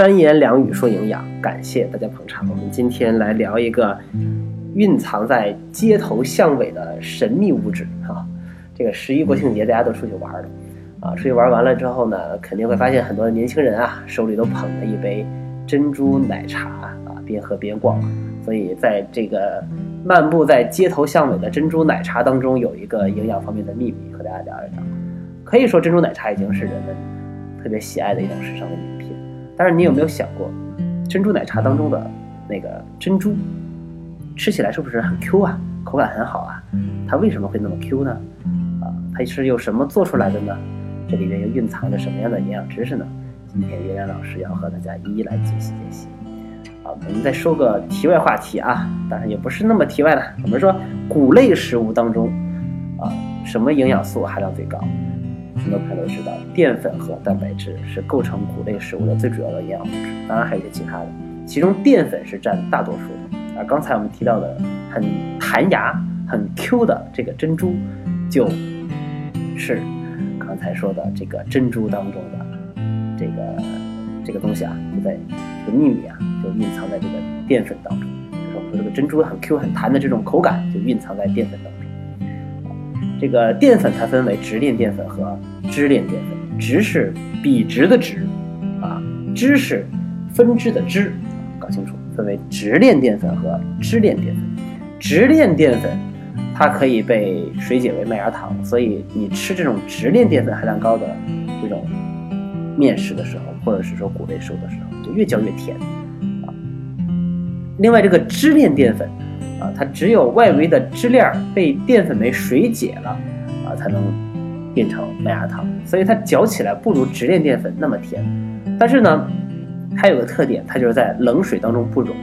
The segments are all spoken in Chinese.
三言两语说营养，感谢大家捧场。我们今天来聊一个蕴藏在街头巷尾的神秘物质啊！这个十一国庆节大家都出去玩了啊，出去玩完了之后呢，肯定会发现很多年轻人啊手里都捧着一杯珍珠奶茶啊，边喝边逛。所以在这个漫步在街头巷尾的珍珠奶茶当中，有一个营养方面的秘密和大家聊一聊。可以说珍珠奶茶已经是人们特别喜爱的一种时尚的饮品。但是你有没有想过，珍珠奶茶当中的那个珍珠，吃起来是不是很 Q 啊？口感很好啊？它为什么会那么 Q 呢？啊，它是用什么做出来的呢？这里面又蕴藏着什么样的营养知识呢？今天圆圆老师要和大家一一来解析解析。啊，我们再说个题外话题啊，当然也不是那么题外了。我们说谷类食物当中，啊，什么营养素含量最高？很多朋友都知道，淀粉和蛋白质是构成谷类食物的最主要的营养物质，当然还有一些其他的，其中淀粉是占大多数的。而刚才我们提到的很弹牙、很 Q 的这个珍珠，就是刚才说的这个珍珠当中的这个这个东西啊，就在这个秘密啊，就蕴藏在这个淀粉当中。就是我们说这个珍珠很 Q、很弹的这种口感，就蕴藏在淀粉当中。这个淀粉它分为直链淀粉和支链淀粉，直是笔直的直，啊，支是分支的支，搞清楚，分为直链淀粉和支链淀粉。直链淀粉它可以被水解为麦芽糖，所以你吃这种直链淀粉含量高的这种面食的时候，或者是说谷类食物的时候，就越嚼越甜，啊。另外这个支链淀粉。啊，它只有外围的支链被淀粉酶水解了，啊，才能变成麦芽糖，所以它嚼起来不如直链淀粉那么甜。但是呢，它有个特点，它就是在冷水当中不溶，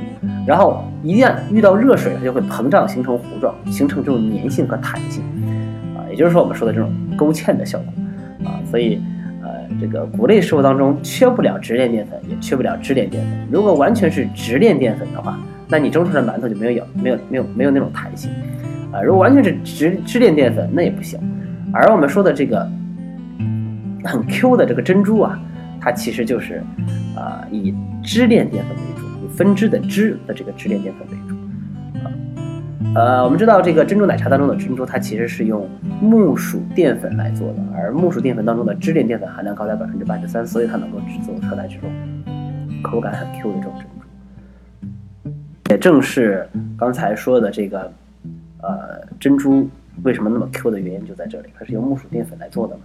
然后一旦遇到热水，它就会膨胀形成糊状，形成这种粘性和弹性，啊，也就是说我们说的这种勾芡的效果，啊，所以呃，这个谷类食物当中缺不了直链淀粉，也缺不了支链淀粉。如果完全是直链淀粉的话，那你蒸出来的馒头就没有咬，没有没有没有那种弹性，啊，如果完全是直直链淀粉，那也不行。而我们说的这个很 Q 的这个珍珠啊，它其实就是啊以支链淀粉为主，以分支的支的这个支链淀粉为主。啊，呃，我们知道这个珍珠奶茶当中的珍珠，它其实是用木薯淀粉来做的，而木薯淀粉当中的支链淀粉含量高达百分之八十三，所以它能够制作出来这种口感很 Q 的这种珍珠。也正是刚才说的这个，呃，珍珠为什么那么 Q 的原因就在这里，它是用木薯淀粉来做的嘛。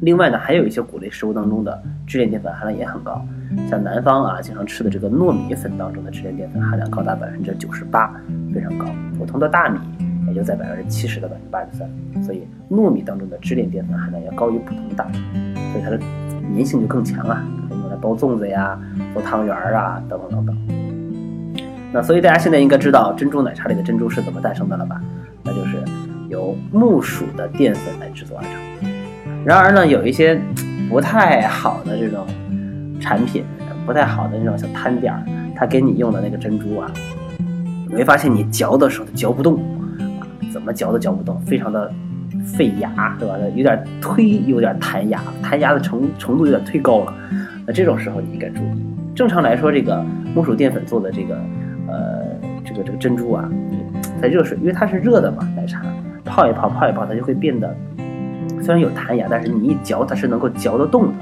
另外呢，还有一些谷类食物当中的支链淀粉含量也很高，像南方啊经常吃的这个糯米粉当中的支链淀粉含量高达百分之九十八，非常高。普通的大米也就在百分之七十到百分之八十三，所以糯米当中的支链淀粉含量要高于普通大米，所以它的粘性就更强啊，可以用来包粽子呀、做汤圆儿啊等等等等。那所以大家现在应该知道珍珠奶茶里的珍珠是怎么诞生的了吧？那就是由木薯的淀粉来制作而成。然而呢，有一些不太好的这种产品，不太好的那种小摊点儿，他给你用的那个珍珠啊，你会发现你嚼的时候嚼不动啊，怎么嚼都嚼不动，非常的费牙，对吧？有点推，有点弹牙，弹牙的程程度有点忒高了。那这种时候你应该注意。正常来说，这个木薯淀粉做的这个。呃，这个这个珍珠啊，在热水，因为它是热的嘛，奶茶泡一泡，泡一泡，它就会变得虽然有弹牙，但是你一嚼，它是能够嚼得动的，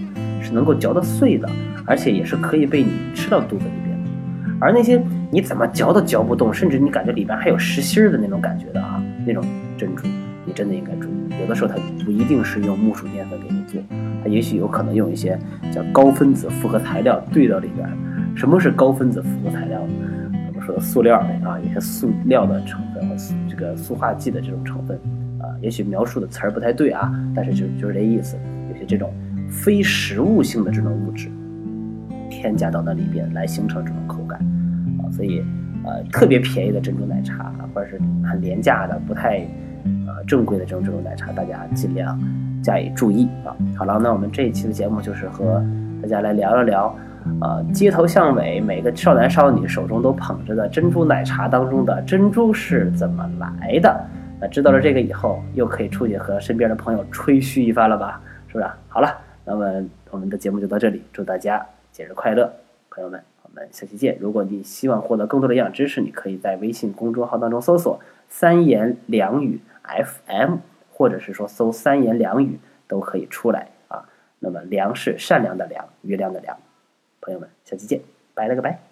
是能够嚼得碎的，而且也是可以被你吃到肚子里边的。而那些你怎么嚼都嚼不动，甚至你感觉里边还有实心儿的那种感觉的啊，那种珍珠，你真的应该注意，有的时候它不一定是用木薯淀粉给你做，它也许有可能用一些叫高分子复合材料兑到里边。什么是高分子复合材料？说塑料的啊，有些塑料的成分和这个塑化剂的这种成分啊，也许描述的词儿不太对啊，但是就就是这意思，有些这种非食物性的这种物质添加到那里边来形成这种口感啊，所以呃特别便宜的珍珠奶茶或者是很廉价的不太呃正规的这种珍珠奶茶，大家尽量加以注意啊。好了，那我们这一期的节目就是和大家来聊一聊。呃，街头巷尾每个少男少女手中都捧着的珍珠奶茶当中的珍珠是怎么来的？那知道了这个以后，又可以出去和身边的朋友吹嘘一番了吧？是不是？好了，那么我们的节目就到这里，祝大家节日快乐，朋友们，我们下期见。如果你希望获得更多的营养知识，你可以在微信公众号当中搜索“三言两语 FM”，或者是说搜“三言两语”都可以出来啊。那么“良”是善良的“良”，月亮的“良”。朋友们下期见拜了个拜。